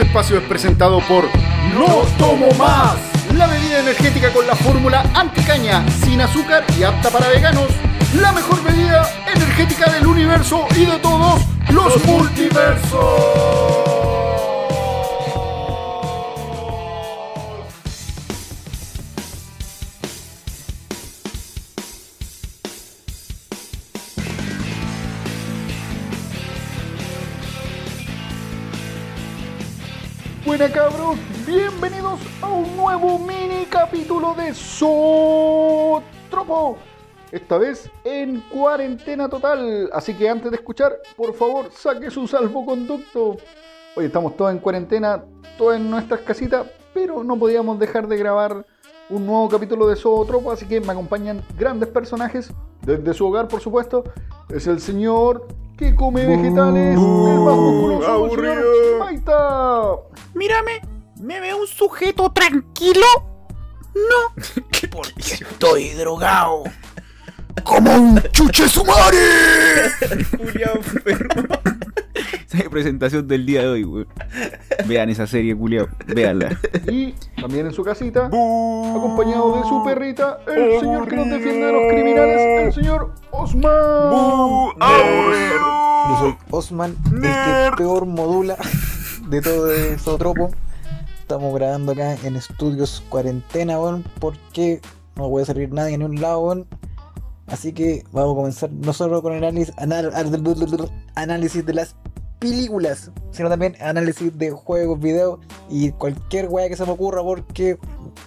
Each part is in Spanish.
Este espacio es presentado por No Tomo Más, la bebida energética con la fórmula anticaña, sin azúcar y apta para veganos. La mejor bebida energética del universo y de todos los multiversos. Bienvenidos a un nuevo mini capítulo de Sotropo. Esta vez en cuarentena total. Así que antes de escuchar, por favor, saque su salvoconducto. Hoy estamos todos en cuarentena, todos en nuestras casitas, pero no podíamos dejar de grabar un nuevo capítulo de Zootropo, así que me acompañan grandes personajes desde su hogar, por supuesto. Es el señor que come vegetales, el más musculoso, el señor Maita. Mírame, ¿me veo un sujeto tranquilo? No, porque estoy drogado. ¡Como un chuche sumare! Esa es mi presentación del día de hoy, weón. Vean esa serie, culiao. Véanla. Y también en su casita, acompañado de su perrita, el señor que nos defiende de los criminales, el señor Osman. Yo soy Osman, el que peor modula de todo eso tropo. Estamos grabando acá en estudios cuarentena, weón, porque no puede salir nadie en un lado, weón. Así que vamos a comenzar no solo con el análisis, anal- análisis de las películas, sino también análisis de juegos, videos y cualquier weá que se me ocurra porque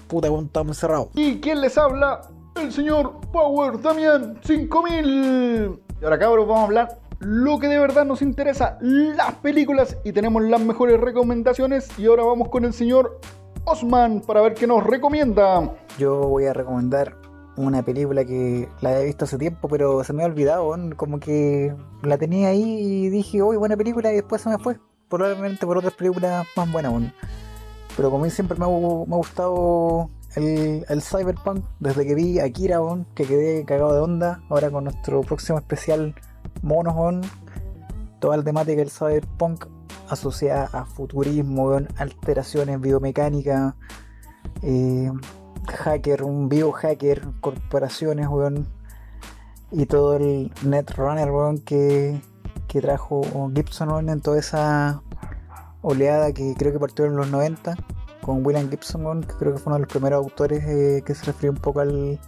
puta, estamos encerrados. ¿Y quién les habla? El señor Power Damian 5000. Y ahora cabros vamos a hablar lo que de verdad nos interesa, las películas y tenemos las mejores recomendaciones y ahora vamos con el señor Osman para ver qué nos recomienda. Yo voy a recomendar una película que la he visto hace tiempo, pero se me ha olvidado, como que la tenía ahí y dije, uy, buena película, y después se me fue. Probablemente por otras películas más buenas. Pero como siempre me ha, gustado el, Cyberpunk, desde que vi Akira, que quedé cagado de onda, ahora con nuestro próximo especial Monos. Toda la temática del Cyberpunk asociada a futurismo, alteraciones biomecánicas, eh, hacker, un biohacker, corporaciones, weón, y todo el Netrunner, que, que trajo Gibson, en toda esa oleada que creo que partió en los 90 con William Gibson, que creo que fue uno de los primeros autores eh, que se refirió un poco al,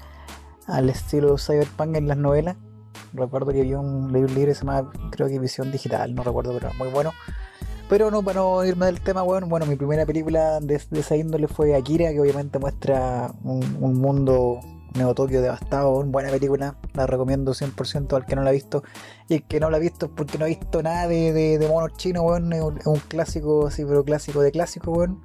al estilo cyberpunk en las novelas. Recuerdo que había un, libro que se llamaba, creo que Visión Digital, no recuerdo, pero muy bueno. Pero no, para no irme del tema, bueno, bueno, mi primera película de, esa índole fue Akira, que obviamente muestra un, un mundo Neo-Tokio devastado, una buena película, la recomiendo 100% al que no la ha visto. Y el que no la ha visto es porque no ha visto nada de, de, de monos chinos, weón, es un, clásico, así, pero clásico de clásico, weón.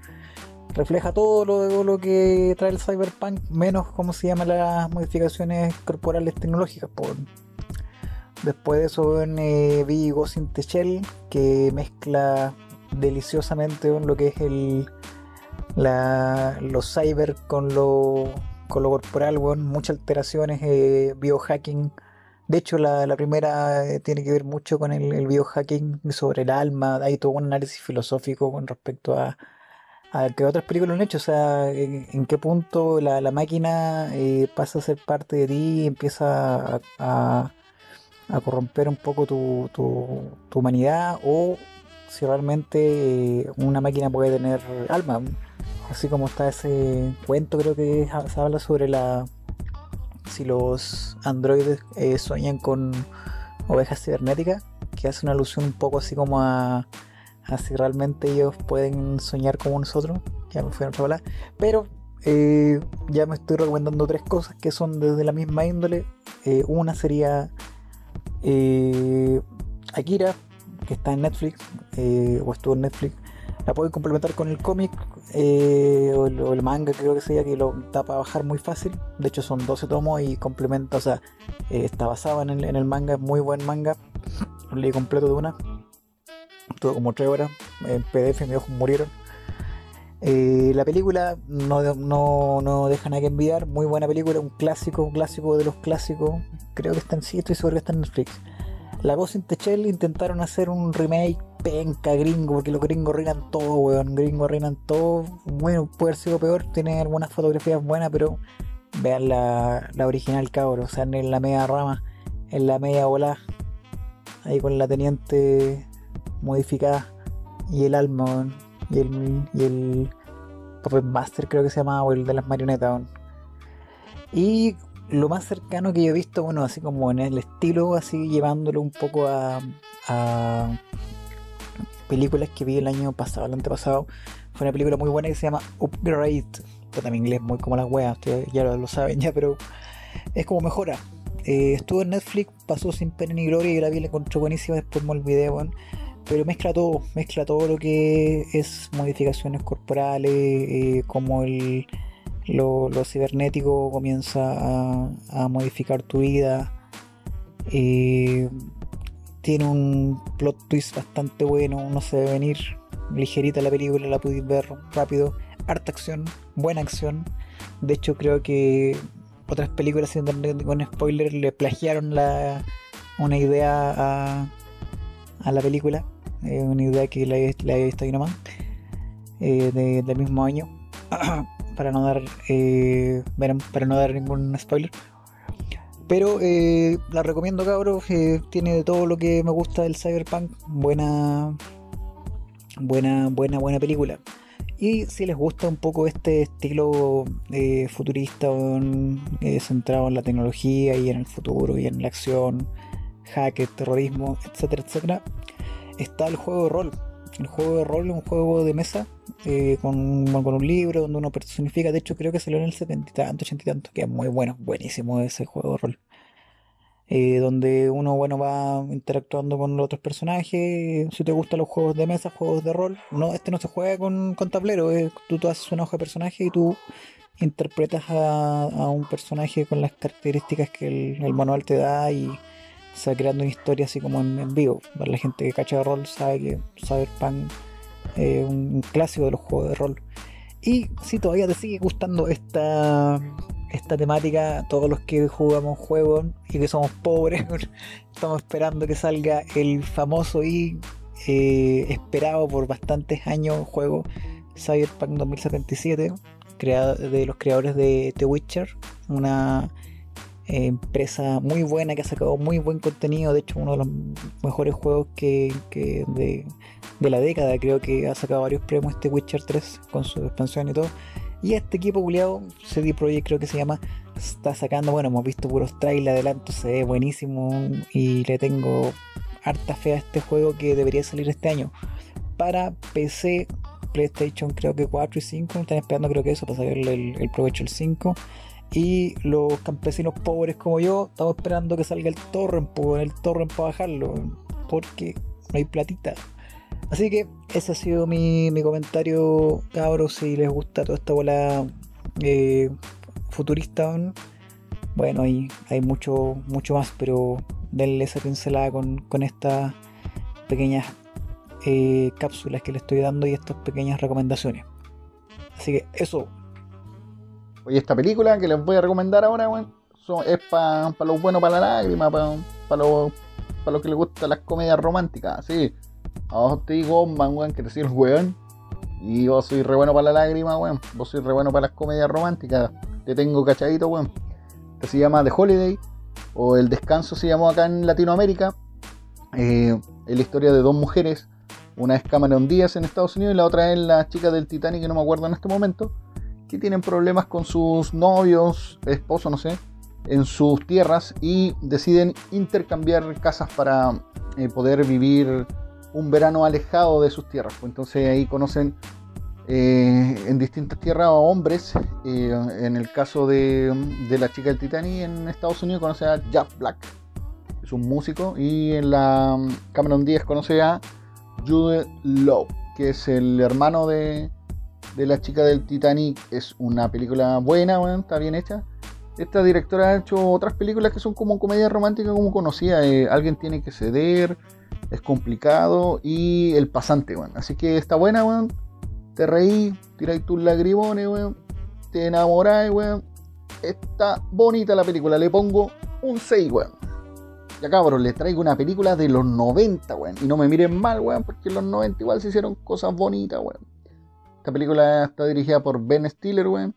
Refleja todo lo, lo que trae el cyberpunk, menos, ¿cómo se llaman las modificaciones corporales tecnológicas, por Después de eso weón, eh, vi Ghost in que mezcla deliciosamente lo que es el la, lo cyber con lo, con lo corporal, muchas alteraciones, eh, biohacking. De hecho, la, la primera eh, tiene que ver mucho con el, biohacking sobre el alma. Hay todo un análisis filosófico con respecto a, a que otras películas han hecho. O sea, en, qué punto la, la máquina eh, pasa a ser parte de ti y empieza a a corromper un poco tu, tu, humanidad o si realmente eh, una máquina puede tener alma. Así como está ese cuento, creo que se habla sobre la si los androides eh, sueñan con ovejas cibernéticas, que hace una alusión un poco así como a, a si realmente ellos pueden soñar como nosotros. Ya me fui a otra. Pero eh, ya me estoy recomendando tres cosas que son desde la misma índole. Una sería eh, Akira, que está en Netflix, eh, o estuvo en Netflix, la pueden complementar con el cómic eh, o, el, manga, creo que sea, que lo da para bajar muy fácil. De hecho, son 12 tomos y complementa, o sea, eh, está basado en el, manga, es muy buen manga. Lo leí completo de una, todo como 3 horas, en PDF mis ojos murieron. Eh, la película no, no, no deja nada que envidiar, muy buena película, un clásico, un clásico de los clásicos. Creo que está en sí, estoy seguro que está en Netflix. La Ghost in the intentaron hacer un remake penca gringo, porque los gringos reinan todo, weón. Gringos reinan todo. Bueno, puede haber sido peor, tiene algunas fotografías buenas, pero vean la, la original, cabro. O sea, en la media rama, en la media bola, ahí con la teniente modificada y el alma, weón. Y el, y el Puppet Master, creo que se llamaba, o el de las marionetas. Y lo más cercano que yo he visto, bueno, así como en el estilo, así llevándolo un poco a, a películas que vi el año pasado, el antepasado, fue una película muy buena que se llama Upgrade. Está también inglés muy como las weas, ya lo, lo saben ya, pero es como mejora. Eh, estuvo en Netflix, pasó sin pena ni gloria y la vi, la encontré buenísima, después me olvidé, weón. Pero mezcla todo, mezcla todo lo que es modificaciones corporales, eh, como el, lo, lo cibernético comienza a, a modificar tu vida. Eh, tiene un plot twist bastante bueno, no se debe venir. Ligerita la película, la pudiste ver rápido. Harta acción, buena acción. De hecho, creo que otras películas con spoiler le plagiaron la, una idea a, a la película. Eh, una idea que la, he- visto ahí nomás. eh, de- del mismo año. para no dar eh, para no dar ningún spoiler. Pero eh, la recomiendo, cabros. eh, tiene todo lo que me gusta del Cyberpunk. Buena, buena, buena, buena película. Y si les gusta un poco este estilo futurista, centrado en la tecnología y en el futuro y en la acción, hacker, terrorismo, etcétera, etcétera, está el juego de rol. El juego de rol es un juego de mesa eh, con, con un libro donde uno personifica. De hecho, creo que salió en el 70 y tanto, 80 y tanto, que es muy bueno, buenísimo ese juego de rol. Eh, donde uno bueno va interactuando con los otros personajes. Si te gustan los juegos de mesa, juegos de rol, no, este no se juega con, con tablero, es- tú, tú haces una hoja de personaje y tú interpretas a, a un personaje con las características que el, el manual te da y se va creando una historia así como en, en vivo. Para la gente que cacha de rol sabe que Cyberpunk es un, clásico de los juegos de rol. Y si todavía te sigue gustando esta, esta temática, todos los que jugamos juegos y que somos pobres, estamos esperando que salga el famoso y eh, esperado por bastantes años juego Cyberpunk 2077, creado de los creadores de The Witcher, una empresa muy buena que ha sacado muy buen contenido, de hecho uno de los mejores juegos que, de la década, creo que ha sacado varios premios este Witcher 3 con su expansión y todo. Y este equipo culiado, CD Projekt creo que se llama, está sacando, bueno, hemos visto puros trailers, adelanto, se ve buenísimo y le tengo harta fe a este juego que debería salir este año. Para PC, PlayStation creo que 4 y 5, están esperando creo que eso para sacarle el, el provecho el 5. Y los campesinos pobres como yo, estamos esperando que salga el torrent, para bajarlo, porque no hay platita. Así que ese ha sido mi, mi comentario, cabros. Si les gusta toda esta bola eh, futurista, ¿no? bueno, hay, hay mucho, mucho más, pero denle esa pincelada con, con estas pequeñas eh, cápsulas que le estoy dando y estas pequeñas recomendaciones. Así que eso, Oye, esta película que les voy a recomendar ahora, weón, son- es para los buenos, para la lágrima, para los pa los que les gustan las comedias románticas, sí. A te digo, man, weón, que soy el weón. Y vos soy re bueno para la lágrima, weón. Vos soy re bueno para las comedias románticas. Te tengo cachadito, weón. Este se llama The Holiday, o El Descanso se llamó acá en Latinoamérica. Eh, es la historia de dos mujeres. Una es Cameron Díaz en Estados Unidos y la otra es la chica del Titanic, que no me acuerdo en este momento que tienen problemas con sus novios, esposos, no sé, en sus tierras y deciden intercambiar casas para eh, poder vivir un verano alejado de sus tierras. Pues entonces ahí conocen eh, en distintas tierras a hombres. eh, en el caso de, de la chica del Titanic en Estados Unidos conoce a Jack Black, que es un músico, y en la Cameron Díaz conoce a Jude Law, que es el hermano de, de la chica del Titanic es una película buena, weón, está bien hecha. Esta directora ha hecho otras películas que son como comedia romántica como conocida. eh, Alguien tiene que ceder, es complicado y El pasante, weón. Así que está buena, weón. Te reí, tiráis tus lagrimones, weón. Te enamoráis, weón. Está bonita la película, le pongo un 6, weón. Ya cabrón, les traigo una película de los 90, weón. Y no me miren mal, weón, porque en los 90 igual se hicieron cosas bonitas, weón. Esta película está dirigida por Ben Stiller, weón.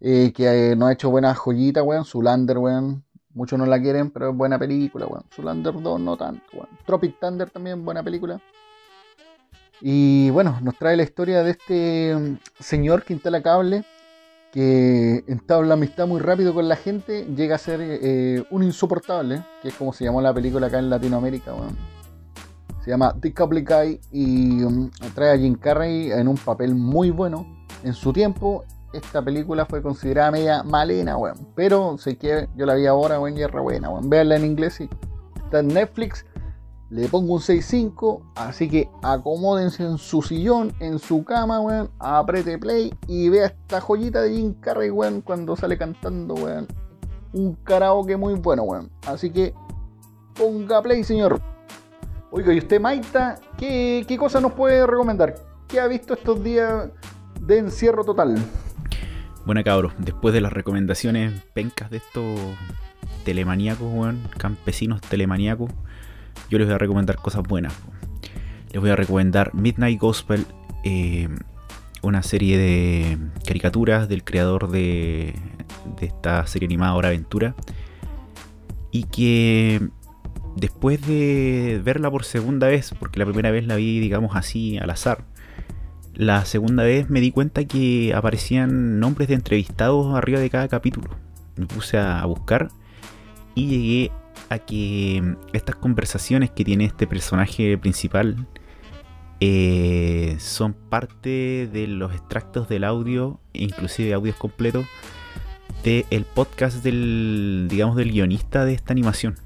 eh, que eh, nos ha hecho buenas joyitas, weón. Zulander, weón. Muchos no la quieren, pero es buena película, weón. Zulander 2 no tanto, weón. Tropic Thunder también, buena película. Y bueno, nos trae la historia de este mm, señor que instala cable, que entabla amistad muy rápido con la gente, llega a ser eh, un insoportable, que es como se llamó la película acá en Latinoamérica, weón. Se llama The Guy y um, trae a Jim Carrey en un papel muy bueno. En su tiempo, esta película fue considerada media malena, weón. Pero sé que yo la vi ahora, weón, y es re buena, weón. Veanla en inglés y está en Netflix. Le pongo un 6.5, así que acomódense en su sillón, en su cama, weón. Aprete play y vea esta joyita de Jim Carrey, weón, cuando sale cantando, weón. Un karaoke muy bueno, weón. Así que ponga play, señor. Oiga, y usted, Maita, ¿qué, qué cosa nos puede recomendar? ¿Qué ha visto estos días de encierro total? Bueno, cabros, después de las recomendaciones pencas de estos telemaníacos, weón, campesinos telemaníacos, yo les voy a recomendar cosas buenas. Les voy a recomendar Midnight Gospel, eh, una serie de caricaturas del creador de, de esta serie animada Hora Aventura. Y que después de verla por segunda vez, porque la primera vez la vi, digamos así, al azar, la segunda vez me di cuenta que aparecían nombres de entrevistados arriba de cada capítulo. Me puse a buscar y llegué a que estas conversaciones que tiene este personaje principal eh, son parte de los extractos del audio, inclusive audios completos, del podcast del, digamos, del guionista de esta animación.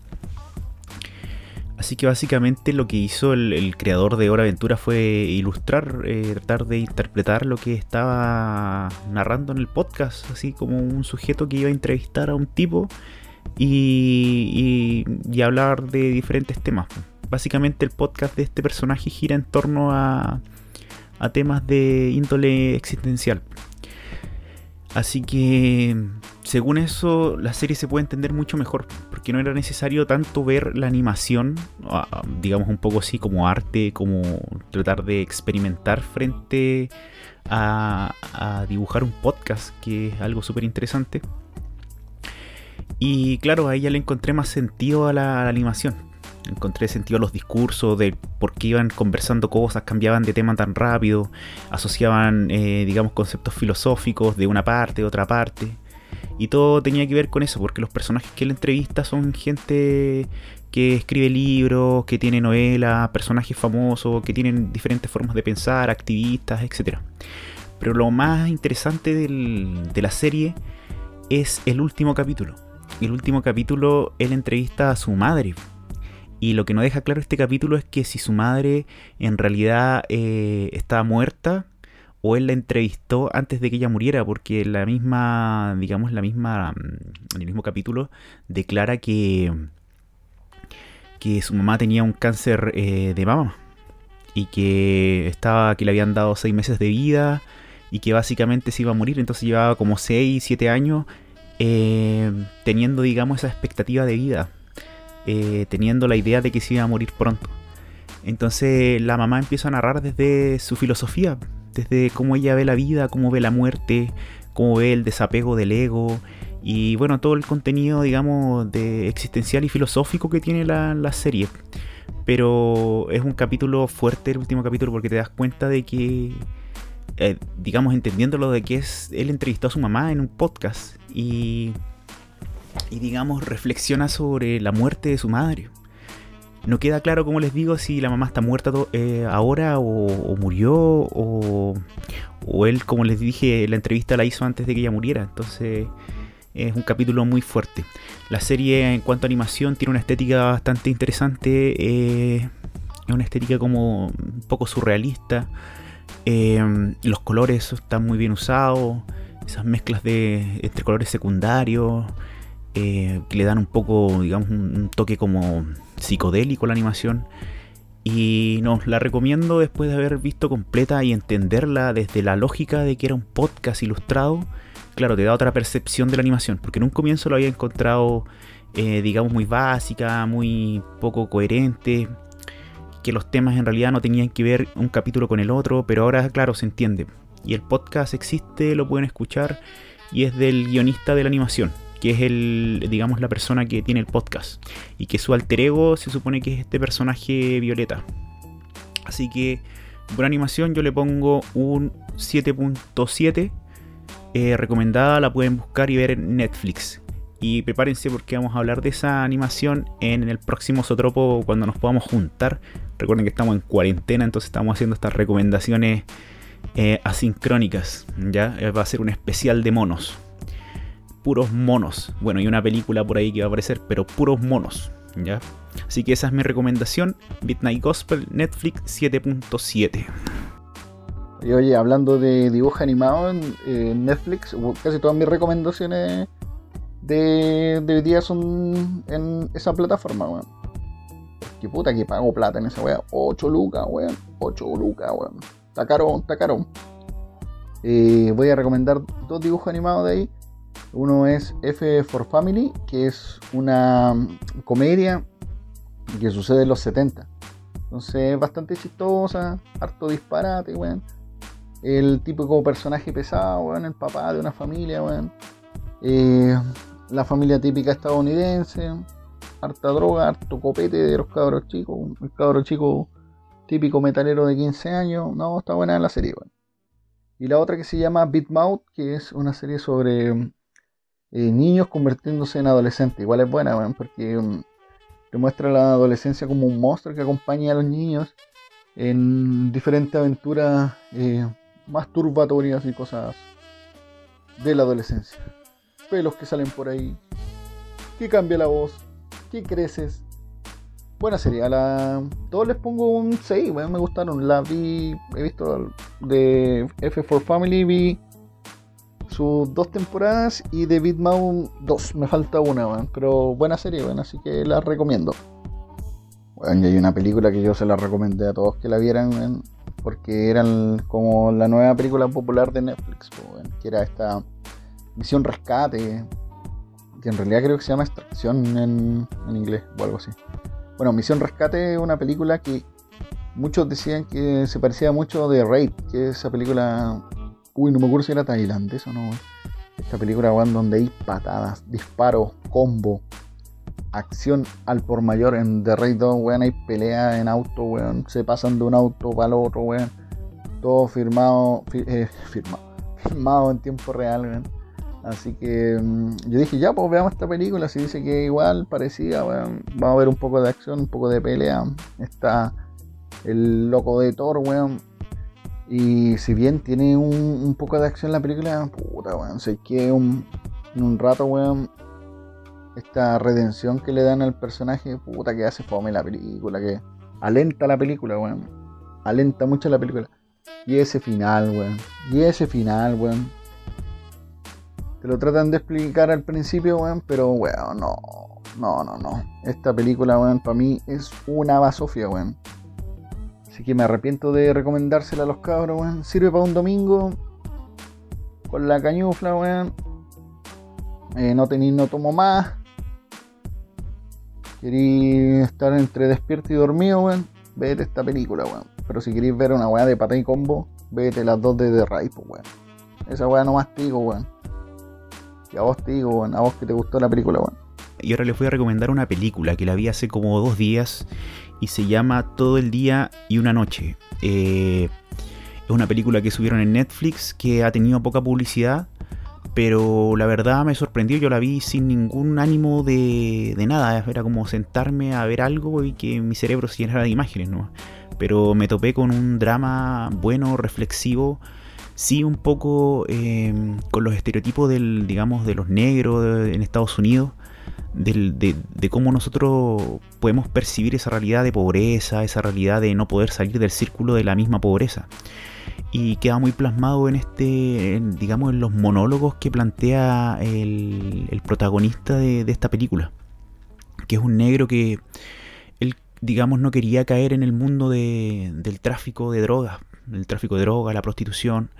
Así que básicamente lo que hizo el, creador de Hora Aventura fue ilustrar, eh, tratar de interpretar lo que estaba narrando en el podcast, así como un sujeto que iba a entrevistar a un tipo y, y- y hablar de diferentes temas. Básicamente el podcast de este personaje gira en torno a, a temas de índole existencial. Así que, según eso, la serie se puede entender mucho mejor, porque no era necesario tanto ver la animación, ah, digamos un poco así como arte, como tratar de experimentar frente a, dibujar un podcast, que es algo súper interesante. Y claro, a ella le encontré más sentido a la, a la animación. Encontré sentido a los discursos de por qué iban conversando cosas, cambiaban de tema tan rápido, asociaban, eh, digamos, conceptos filosóficos de una parte, de otra parte. Y todo tenía que ver con eso, porque los personajes que él entrevista son gente que escribe libros, que tiene novelas, personajes famosos, que tienen diferentes formas de pensar, activistas, etc. Pero lo más interesante de la serie es el último capítulo. El último capítulo él entrevista a su madre. Y lo que no deja claro este capítulo es que si su madre en realidad eh, estaba muerta o él la entrevistó antes de que ella muriera, porque la misma, digamos, la misma, mm, en el mismo capítulo declara que, que su mamá tenía un cáncer eh, de mama y que estaba, que le habían dado seis meses de vida y que básicamente se iba a morir, entonces llevaba como 6, 7 años eh, teniendo, digamos, esa expectativa de vida, eh, teniendo la idea de que se iba a morir pronto. Entonces la mamá empieza a narrar desde su filosofía, desde cómo ella ve la vida, cómo ve la muerte, cómo ve el desapego del ego y bueno, todo el contenido, digamos, de existencial y filosófico que tiene la, la serie. Pero es un capítulo fuerte el último capítulo porque te das cuenta de que, eh, digamos, entendiéndolo de que es, él entrevistó a su mamá en un podcast y, y digamos, reflexiona sobre la muerte de su madre. No queda claro, como les digo, si la mamá está muerta eh, ahora o, murió o, él, como les dije, la entrevista la hizo antes de que ella muriera. Entonces es un capítulo muy fuerte. La serie en cuanto a animación tiene una estética bastante interesante. eh, es una estética como un poco surrealista. eh, los colores están muy bien usados. Esas mezclas de entre colores secundarios. eh, que le dan un poco, digamos, un toque como psicodélico la animación. Y nos la recomiendo después de haber visto completa y entenderla desde la lógica de que era un podcast ilustrado. Claro, te da otra percepción de la animación, porque en un comienzo lo había encontrado eh, digamos, muy básica, muy poco coherente, que los temas en realidad no tenían que ver un capítulo con el otro, pero ahora, claro, se entiende. Y el podcast existe, lo pueden escuchar, y es del guionista de la animación, que es el, digamos, la persona que tiene el podcast. Y que su alter ego se supone que es este personaje Violeta. Así que, por animación yo le pongo un 7.7. Eh, recomendada, la pueden buscar y ver en Netflix. Y prepárense porque vamos a hablar de esa animación en el próximo Sotropo cuando nos podamos juntar. Recuerden que estamos en cuarentena, entonces estamos haciendo estas recomendaciones eh, asincrónicas. ¿ya? Eh, va a ser un especial de monos. Puros monos. Bueno, y una película por ahí que va a aparecer, pero puros monos. ¿ya? Así que esa es mi recomendación. Midnight Gospel, Netflix 7.7. Y oye, hablando de dibujo animado en Netflix, casi todas mis recomendaciones de, de hoy día son en esa plataforma, weón. Que puta que pago plata en esa weá. 8 lucas, weón. 8 lucas, weón. Está caro, está caro. Eh, voy a recomendar dos dibujos animados de ahí. Uno es F for Family, que es una comedia que sucede en los 70. Entonces es bastante chistosa, harto disparate, weón. El típico personaje pesado, weón, el papá de una familia, weón. Eh, la familia típica estadounidense, harta droga, harto copete de los cabros chicos, el cabro chico típico metalero de 15 años, no, está buena la serie, Y la otra que se llama Beat Mouth, que es una serie sobre eh, niños convirtiéndose en adolescentes, igual es buena, porque um, te muestra la adolescencia como un monstruo que acompaña a los niños en diferentes aventuras eh, más turbatorias y cosas de la adolescencia pelos que salen por ahí, que cambia la voz, que creces. Buena serie, a la... todos les pongo un 6, me gustaron. La vi, he visto de F4 Family, vi sus dos temporadas y de Beat dos, me falta una, pero buena serie, bueno, así que la recomiendo. Bueno, y hay una película que yo se la recomendé a todos que la vieran, porque eran como la nueva película popular de Netflix, que era esta Misión Rescate, que en realidad creo que se llama Extracción en, inglés o algo así. Bueno, Misión Rescate es una película que muchos decían que se parecía mucho de Raid, que es esa película. Uy, no me acuerdo si era tailandés o no. Esta película, weón, donde hay patadas, disparos, combo, acción al por mayor. En The Raid 2, weón, hay pelea en auto, weón. Se pasan de un auto para el otro, weón. Todo firmado, eh, firmado, firmado en tiempo real, weón. Así que mm, yo dije, ya, pues veamos esta película. Si dice que igual, parecía, vamos a ver un poco de acción, un poco de pelea. Está el loco de Thor, weón. Y si bien tiene un, poco de acción la película, puta, weón. Sé que un, en un rato, weón, esta redención que le dan al personaje, puta, que hace fome la película, que alenta la película, weón. Alenta mucho la película. Y ese final, weón. Y ese final, weón te lo tratan de explicar al principio, weón, pero weón, no. No, no, no. Esta película, weón, para mí es una basofia, weón. Así que me arrepiento de recomendársela a los cabros, weón. Sirve para un domingo. Con la cañufla, weón. Eh, no tenéis, no tomo más. Queréis estar entre despierto y dormido, weón. Vete esta película, weón. Pero si queréis ver una weá de pata y combo, vete las dos de The Ripe, weón. Esa weá no más digo, weón a vos te digo, a vos que te gustó la película, bueno. Y ahora les voy a recomendar una película que la vi hace como dos días y se llama Todo el día y una noche. Eh, es una película que subieron en Netflix que ha tenido poca publicidad, pero la verdad me sorprendió. Yo la vi sin ningún ánimo de, de nada. Era como sentarme a ver algo y que mi cerebro se llenara de imágenes, ¿no? Pero me topé con un drama bueno, reflexivo sí un poco em, con los estereotipos del, digamos, de los negros en Estados Unidos, de, cómo nosotros podemos percibir esa realidad de pobreza, esa realidad de no poder salir del círculo de la misma pobreza. Y queda muy plasmado en este, digamos, en los monólogos que plantea el, protagonista de, esta película, que es un negro que él, digamos, no quería caer en el mundo del tráfico de drogas, el tráfico de drogas, la prostitución,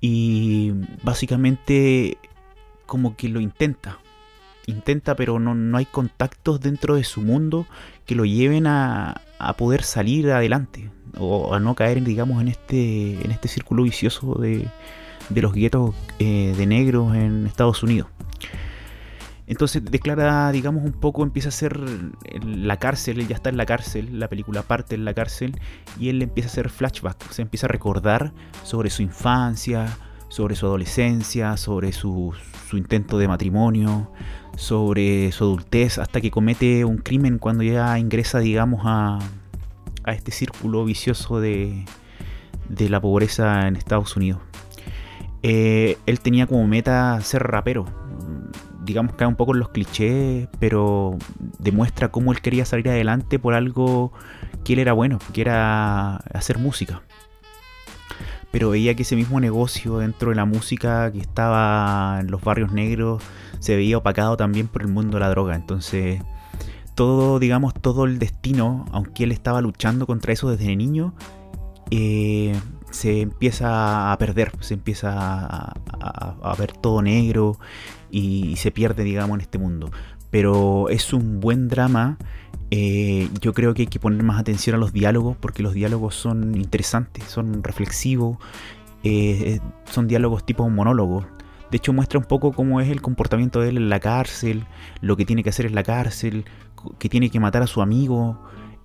y básicamente como que lo intenta. Intenta, pero no, no, hay contactos dentro de su mundo que lo lleven a, a, poder salir adelante o a no caer, digamos, en este, en este círculo vicioso de, de los guetos eh, de negros en Estados Unidos. Entonces declara, digamos, un poco, empieza a ser la cárcel, él ya está en la cárcel, la película parte en la cárcel, y él empieza a hacer flashback, se empieza a recordar sobre su infancia, sobre su adolescencia, sobre su, su, intento de matrimonio, sobre su adultez, hasta que comete un crimen cuando ya ingresa, digamos, a, a este círculo vicioso de, de la pobreza en Estados Unidos. Eh, él tenía como meta ser rapero. Digamos que cae un poco en los clichés, pero demuestra cómo él quería salir adelante por algo que él era bueno, que era hacer música. Pero veía que ese mismo negocio dentro de la música que estaba en los barrios negros se veía opacado también por el mundo de la droga. Entonces, todo, digamos, todo el destino, aunque él estaba luchando contra eso desde niño, eh, se empieza a perder, se empieza a, ver todo negro y, se pierde, digamos, en este mundo. Pero es un buen drama. Eh, yo creo que hay que poner más atención a los diálogos porque los diálogos son interesantes, son reflexivos, eh, son diálogos tipo monólogo. De hecho muestra un poco cómo es el comportamiento de él en la cárcel, lo que tiene que hacer en la cárcel, que tiene que matar a su amigo.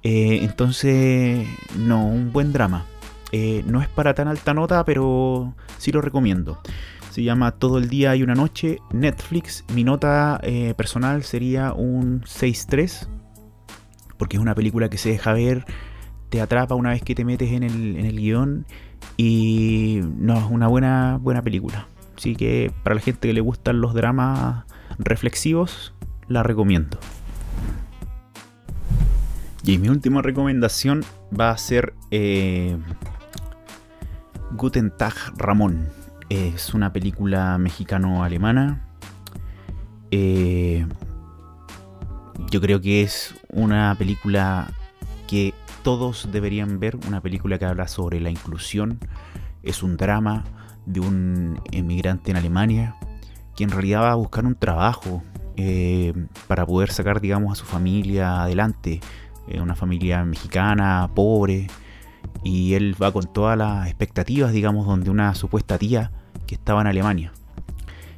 Eh, entonces, no, un buen drama. Eh, no es para tan alta nota, pero sí lo recomiendo. Se llama Todo el día y una noche. Netflix. Mi nota eh, personal sería un 6.3. Porque es una película que se deja ver, te atrapa una vez que te metes en el, en el guion. Y no, es una buena, buena película. Así que para la gente que le gustan los dramas reflexivos, la recomiendo. Y mi última recomendación va a ser eh, Guten Tag Ramón. Es una película mexicano-alemana. Eh, yo creo que es una película que todos deberían ver. Una película que habla sobre la inclusión. Es un drama de un emigrante en Alemania que en realidad va a buscar un trabajo eh, para poder sacar, digamos, a su familia adelante. Una familia mexicana, pobre, y él va con todas las expectativas, digamos, donde una supuesta tía que estaba en Alemania.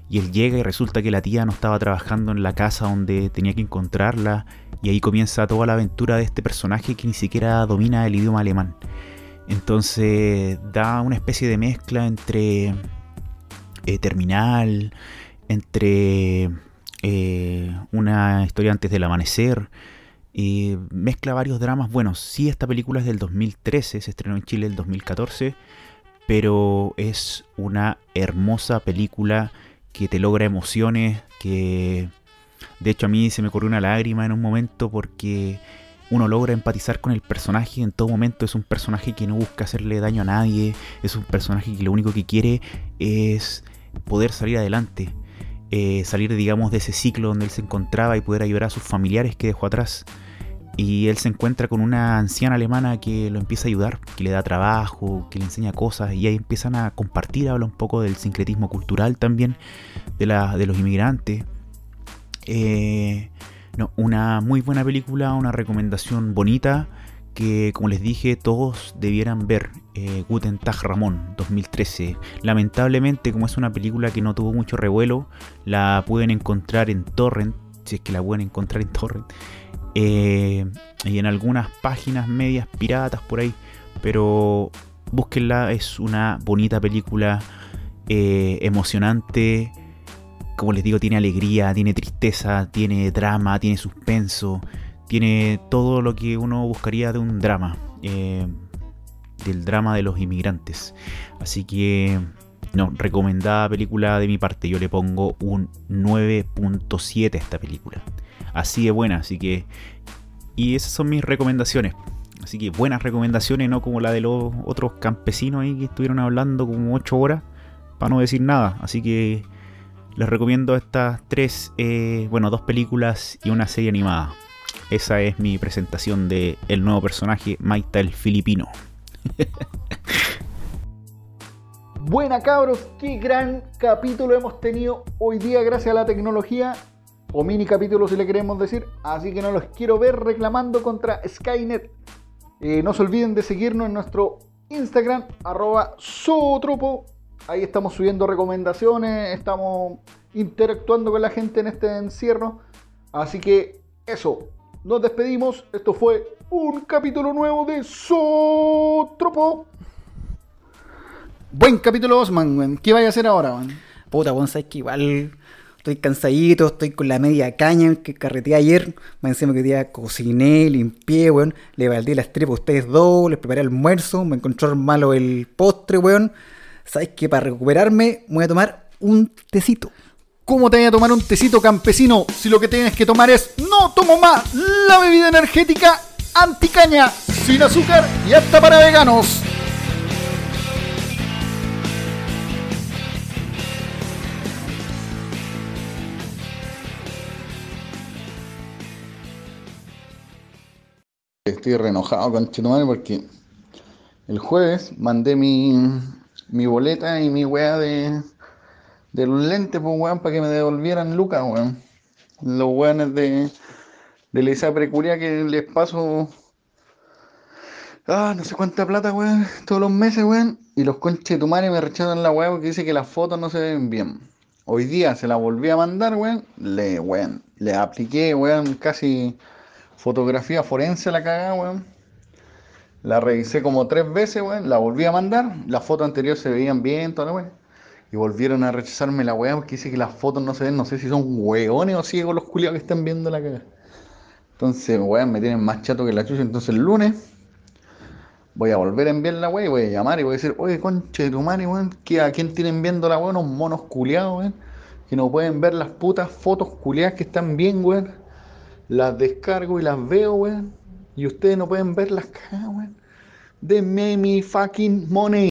Y él llega y resulta que la tía no estaba trabajando en la casa donde tenía que encontrarla y ahí comienza toda la aventura de este personaje que ni siquiera domina el idioma alemán. Entonces da una especie de mezcla entre eh, Terminal, entre eh, una historia antes del amanecer, y mezcla varios dramas buenos. Sí, esta película es del 2013, se estrenó en Chile el 2014, pero es una hermosa película que te logra emociones, que de hecho a mí se me corrió una lágrima en un momento porque uno logra empatizar con el personaje en todo momento. Es un personaje que no busca hacerle daño a nadie, es un personaje que lo único que quiere es poder salir adelante. Eh, salir digamos de ese ciclo donde él se encontraba y poder ayudar a sus familiares que dejó atrás y él se encuentra con una anciana alemana que lo empieza a ayudar, que le da trabajo, que le enseña cosas y ahí empiezan a compartir, habla un poco del sincretismo cultural también de, la, de los inmigrantes. Eh, no, una muy buena película, una recomendación bonita que como les dije todos debieran ver eh, Guten Tag Ramón 2013 lamentablemente como es una película que no tuvo mucho revuelo la pueden encontrar en torrent si es que la pueden encontrar en torrent eh, y en algunas páginas medias piratas por ahí. Pero búsquenla, es una bonita película, eh, emocionante. Como les digo, tiene alegría, tiene tristeza, tiene drama, tiene suspenso, tiene todo lo que uno buscaría de un drama, eh, del drama de los inmigrantes. Así que, no, recomendada película de mi parte. Yo le pongo un 9.7 a esta película así de buena. Así que. Y esas son mis recomendaciones. Así que buenas recomendaciones, no como la de los otros campesinos ahí que estuvieron hablando como 8 horas. Para no decir nada. Así que les recomiendo estas tres, eh, bueno, dos películas y una serie animada. Esa es mi presentación de el nuevo personaje, Maita el Filipino. Buena cabros, qué gran capítulo hemos tenido hoy día gracias a la tecnología o mini capítulo si le queremos decir. Así que no los quiero ver reclamando contra Skynet. Eh, no se olviden de seguirnos en nuestro Instagram, arroba Zootropo. Ahí estamos subiendo recomendaciones, estamos interactuando con la gente en este encierro. Así que eso, nos despedimos. Esto fue un capítulo nuevo de Zootropo. Buen capítulo, Osman. ¿Qué vaya a hacer ahora, weón? Puta, weón, sabes que igual estoy cansadito, estoy con la media caña que carreteé ayer. Me encima que día cociné, limpié, weón. Le baldé las tripas a ustedes dos, les preparé almuerzo, me encontró malo el postre, weón. Sabes que para recuperarme voy a tomar un tecito. ¿Cómo te voy a tomar un tecito campesino si lo que tienes que tomar es no tomo más la bebida energética anticaña, sin azúcar y apta para veganos? Estoy re enojado con Chetumal porque el jueves mandé mi, boleta y mi weá de, los lentes, pues weón, para que me devolvieran lucas, weón. Los weones de, de la Isa Precuria que les paso. Ah, no sé cuánta plata, weón, todos los meses, weón. Y los conches de tu madre me rechazan la weá porque dice que las fotos no se ven bien. Hoy día se la volví a mandar, weón. Le, weón, le apliqué, weón, casi fotografía forense la cagada, weón. La revisé como tres veces, weón. La volví a mandar. Las fotos anteriores se veían bien, toda la weón. Y volvieron a rechazarme la weá porque dice que las fotos no se ven. No sé si son weones o ciegos los culiados que están viendo la cagada. Entonces, weón, me tienen más chato que la chucha. Entonces el lunes voy a volver a enviar la weá y voy a llamar y voy a decir, oye, conche de tu madre, weón, ¿qué- ¿a quién tienen viendo la weá? Unos monos culiados, weón. Que no pueden ver las putas fotos culiadas que están bien, weón. Las descargo y las veo, weón. Y ustedes no pueden ver las cagadas, weón. Denme mi fucking money.